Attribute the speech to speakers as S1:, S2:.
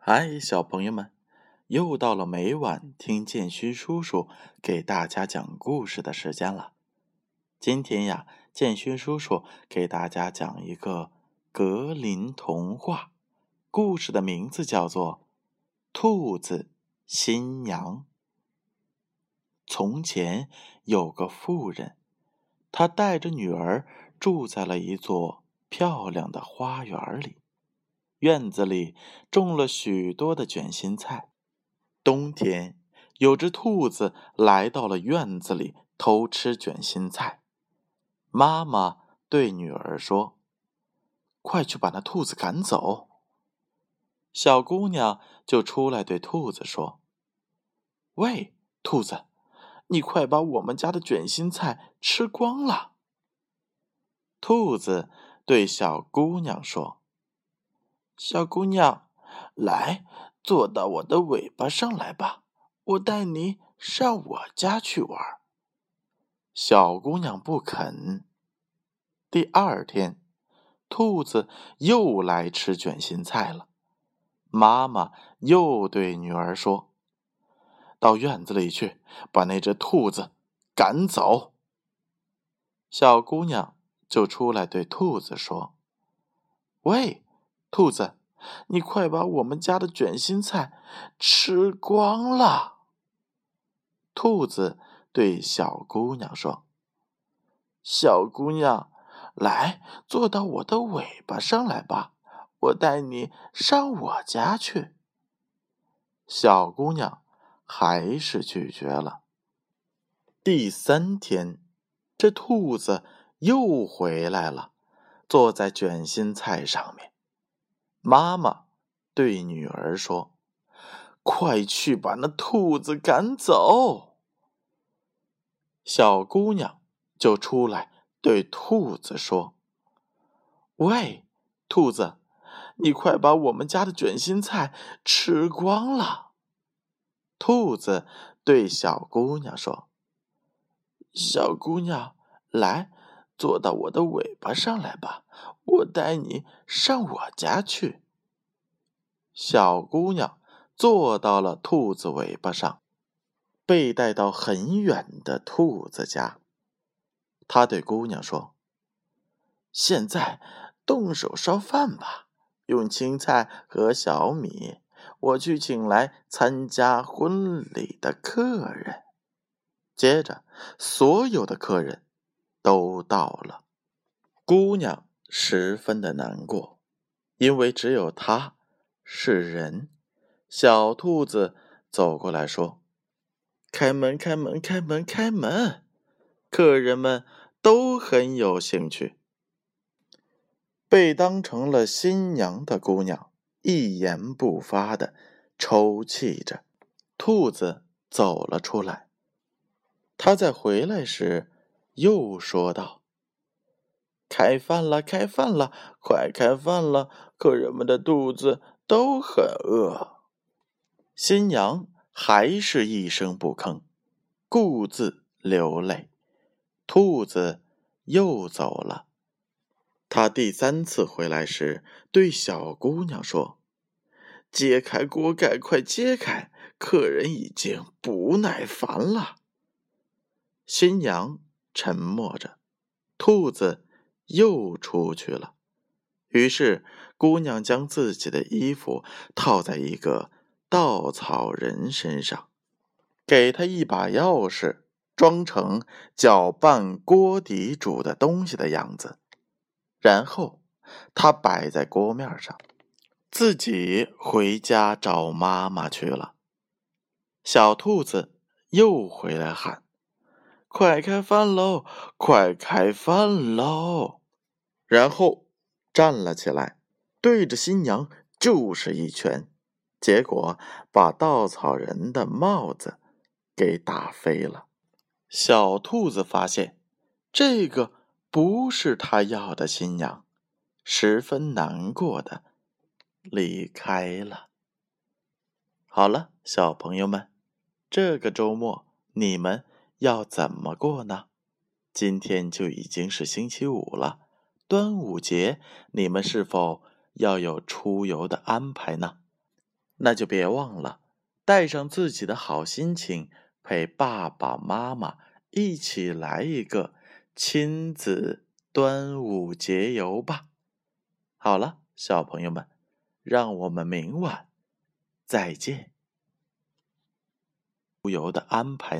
S1: 嗨，小朋友们，又到了每晚听建勋叔叔给大家讲故事的时间了。今天呀，建勋叔叔给大家讲一个格林童话，故事的名字叫做《兔子新娘》。从前有个妇人，她带着女儿住在了一座漂亮的花园里。院子里种了许多的卷心菜。冬天，有只兔子来到了院子里偷吃卷心菜。妈妈对女儿说：“快去把那兔子赶走。”小姑娘就出来对兔子说：“喂，兔子，你快把我们家的卷心菜吃光了。”兔子对小姑娘说。小姑娘，来，坐到我的尾巴上来吧，我带你上我家去玩。小姑娘不肯。第二天，兔子又来吃卷心菜了。妈妈又对女儿说：“到院子里去，把那只兔子赶走。”小姑娘就出来对兔子说：“喂。”兔子，你快把我们家的卷心菜吃光了。兔子对小姑娘说：“小姑娘，来，坐到我的尾巴上来吧，我带你上我家去。”小姑娘还是拒绝了。第三天，这兔子又回来了，坐在卷心菜上面。妈妈对女儿说：“快去把那兔子赶走。”小姑娘就出来对兔子说：“喂，兔子，你快把我们家的卷心菜吃光了。”兔子对小姑娘说：“小姑娘，来。”坐到我的尾巴上来吧，我带你上我家去。小姑娘坐到了兔子尾巴上，被带到很远的兔子家。她对姑娘说：“现在动手烧饭吧，用青菜和小米，我去请来参加婚礼的客人。”接着，所有的客人。都到了，姑娘十分的难过，因为只有她是人。小兔子走过来说：“开门，开门，开门，开门！”客人们都很有兴趣。被当成了新娘的姑娘一言不发的抽泣着。兔子走了出来，他在回来时。又说道：“开饭了，开饭了，快开饭了！客人们的肚子都很饿。”新娘还是一声不吭，顾自流泪。兔子又走了。他第三次回来时，对小姑娘说：“揭开锅盖，快揭开！客人已经不耐烦了。”新娘。沉默着，兔子又出去了。于是，姑娘将自己的衣服套在一个稻草人身上，给他一把钥匙，装成搅拌锅底煮的东西的样子。然后，他摆在锅面上，自己回家找妈妈去了。小兔子又回来喊。快开饭喽！快开饭喽！然后站了起来，对着新娘就是一拳，结果把稻草人的帽子给打飞了。小兔子发现这个不是他要的新娘，十分难过的离开了。好了，小朋友们，这个周末你们。要怎么过呢？今天就已经是星期五了，端午节，你们是否要有出游的安排呢？那就别忘了带上自己的好心情，陪爸爸妈妈一起来一个亲子端午节游吧。好了，小朋友们，让我们明晚再见。出游的安排。